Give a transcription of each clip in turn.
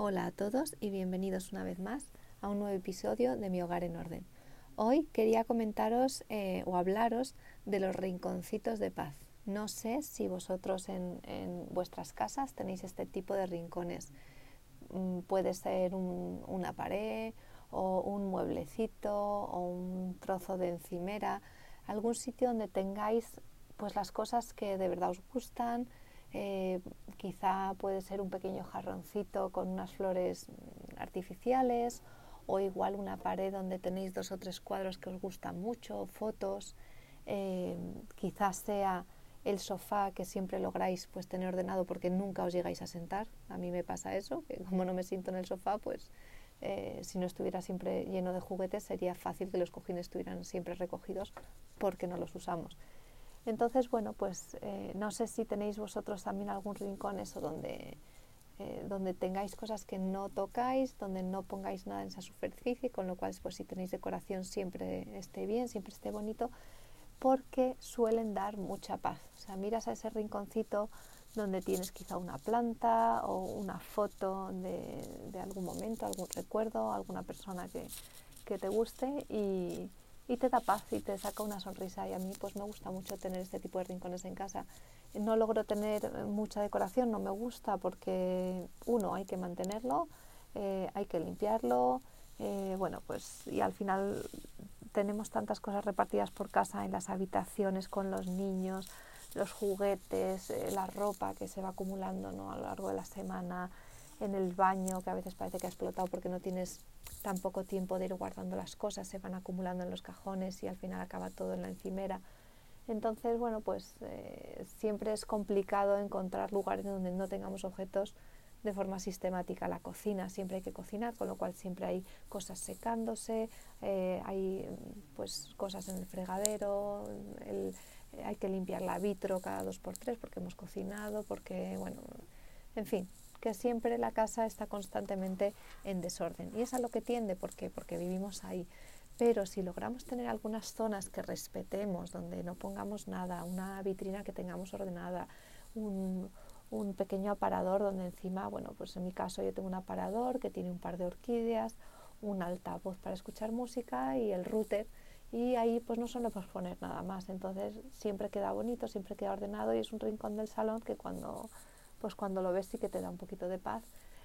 Hola a todos y bienvenidos una vez más a un nuevo episodio de Mi Hogar en Orden. Hoy quería comentaros eh, o hablaros de los rinconcitos de paz. No sé si vosotros en, vuestras casas tenéis este tipo de rincones. Mm, puede ser una pared o un mueblecito o un trozo de encimera, algún sitio donde tengáis pues las cosas que de verdad os gustan, eh, quizá puede ser un pequeño jarroncito con unas flores artificiales o igual una pared donde tenéis dos o tres cuadros que os gustan mucho, fotos. Eh, quizás sea el sofá que siempre lográis pues tener ordenado porque nunca os llegáis a sentar. A mí me pasa eso, que como no me siento en el sofá, pues eh, si no estuviera siempre lleno de juguetes sería fácil que los cojines estuvieran siempre recogidos porque no los usamos. Entonces, bueno, pues eh, no sé si tenéis vosotros también algún rincón eso donde, eh, donde tengáis cosas que no tocáis, donde no pongáis nada en esa superficie, con lo cual pues si tenéis decoración siempre esté bien, siempre esté bonito, porque suelen dar mucha paz. O sea, miras a ese rinconcito donde tienes quizá una planta o una foto de, de algún momento, algún recuerdo, alguna persona que, que te guste y, y te da paz y te saca una sonrisa y a mí pues me gusta mucho tener este tipo de rincones en casa. No logro tener mucha decoración, no me gusta porque uno hay que mantenerlo, eh, hay que limpiarlo, eh, bueno pues y al final tenemos tantas cosas repartidas por casa en las habitaciones con los niños, los juguetes, eh, la ropa que se va acumulando ¿no? a lo largo de la semana, en el baño que a veces parece que ha explotado porque no tienes tan poco tiempo de ir guardando las cosas, se van acumulando en los cajones y al final acaba todo en la encimera. Entonces, bueno, pues eh, siempre es complicado encontrar lugares donde no tengamos objetos de forma sistemática. La cocina siempre hay que cocinar, con lo cual siempre hay cosas secándose, eh, hay pues cosas en el fregadero, hay que limpiar la vitro cada dos por tres porque hemos cocinado, porque, bueno, en fin, que siempre la casa está constantemente en desorden. Y es a lo que tiende, ¿por Porque vivimos ahí. Pero si logramos tener algunas zonas que respetemos, donde no pongamos nada, una vitrina que tengamos ordenada, un, un pequeño aparador donde encima, bueno, pues en mi caso yo tengo un aparador que tiene un par de orquídeas, un altavoz para escuchar música y el router y ahí pues no solo podemos poner nada más entonces siempre queda bonito siempre queda ordenado y es un rincón del salón que cuando pues cuando lo ves sí que te da un poquito de paz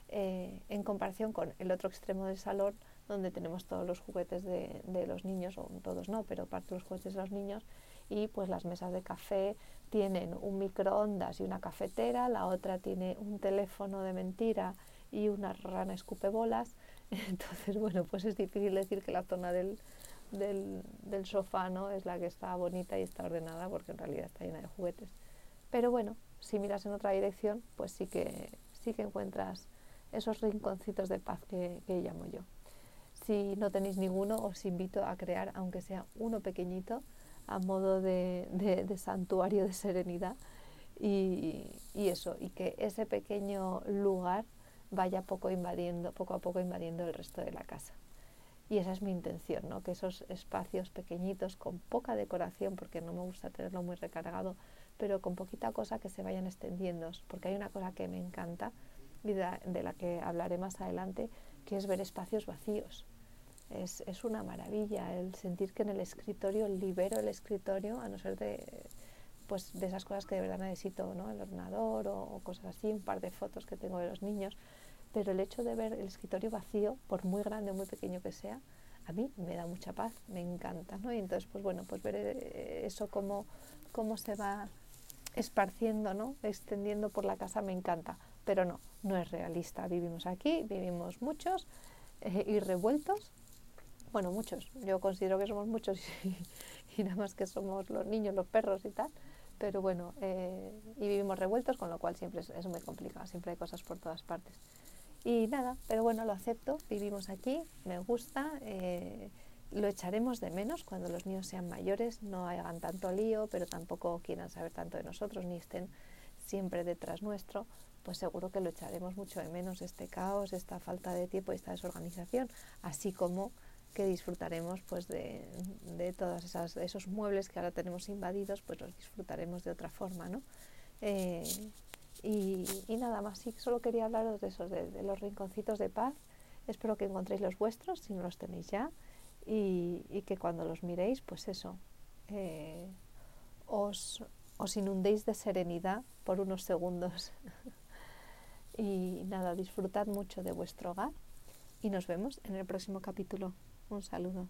eh, en comparación con el otro extremo del salón donde tenemos todos los juguetes de, de, los niños, o todos no, pero parte de los juguetes de los niños y pues las mesas de café tienen un microondas y una cafetera, la otra tiene un teléfono de mentira y una rana escupebolas. Entonces, bueno, pues es difícil decir que la zona del, del, del sofá ¿no? es la que está bonita y está ordenada porque en realidad está llena de juguetes. Pero bueno, si miras en otra dirección, pues sí que, sí que encuentras esos rinconcitos de paz que, llamo yo. Si no tenéis ninguno, os invito a crear, aunque sea uno pequeñito, a modo de, santuario de serenidad y, eso, y que ese pequeño lugar vaya poco, invadiendo, poco a poco invadiendo el resto de la casa. Y esa es mi intención, ¿no? que esos espacios pequeñitos, con poca decoración, porque no me gusta tenerlo muy recargado, pero con poquita cosa que se vayan extendiendo, porque hay una cosa que me encanta y de, la que hablaré más adelante, que es ver espacios vacíos. Es, es, una maravilla el sentir que en el escritorio libero el escritorio, a no ser de, pues, de esas cosas que de verdad necesito, ¿no? el ordenador o, o cosas así, un par de fotos que tengo de los niños, pero el hecho de ver el escritorio vacío, por muy grande o muy pequeño que sea, a mí me da mucha paz, me encanta, ¿no? Y entonces, pues bueno, pues ver eh, eso como cómo se va esparciendo, ¿no? extendiendo por la casa, me encanta, pero no, no es realista. Vivimos aquí, vivimos muchos eh, y revueltos. Bueno, muchos, yo considero que somos muchos y, nada más que somos los niños, los perros y tal, pero bueno, eh, y vivimos revueltos, con lo cual siempre es, muy complicado, siempre hay cosas por todas partes. Y nada, pero bueno, lo acepto, vivimos aquí, me gusta. Eh, lo echaremos de menos cuando los niños sean mayores, no hagan tanto lío, pero tampoco quieran saber tanto de nosotros ni estén siempre detrás nuestro, pues seguro que lo echaremos mucho de menos este caos, esta falta de tiempo y esta desorganización, así como que disfrutaremos pues de, de todos esos muebles que ahora tenemos invadidos, pues los disfrutaremos de otra forma, ¿no? Eh, Y, nada más, sí, solo quería hablaros de esos, de, los rinconcitos de paz. Espero que encontréis los vuestros, si no los tenéis ya, y, que cuando los miréis, pues eso, eh, os, os inundéis de serenidad por unos segundos. y nada, disfrutad mucho de vuestro hogar y nos vemos en el próximo capítulo. Un saludo.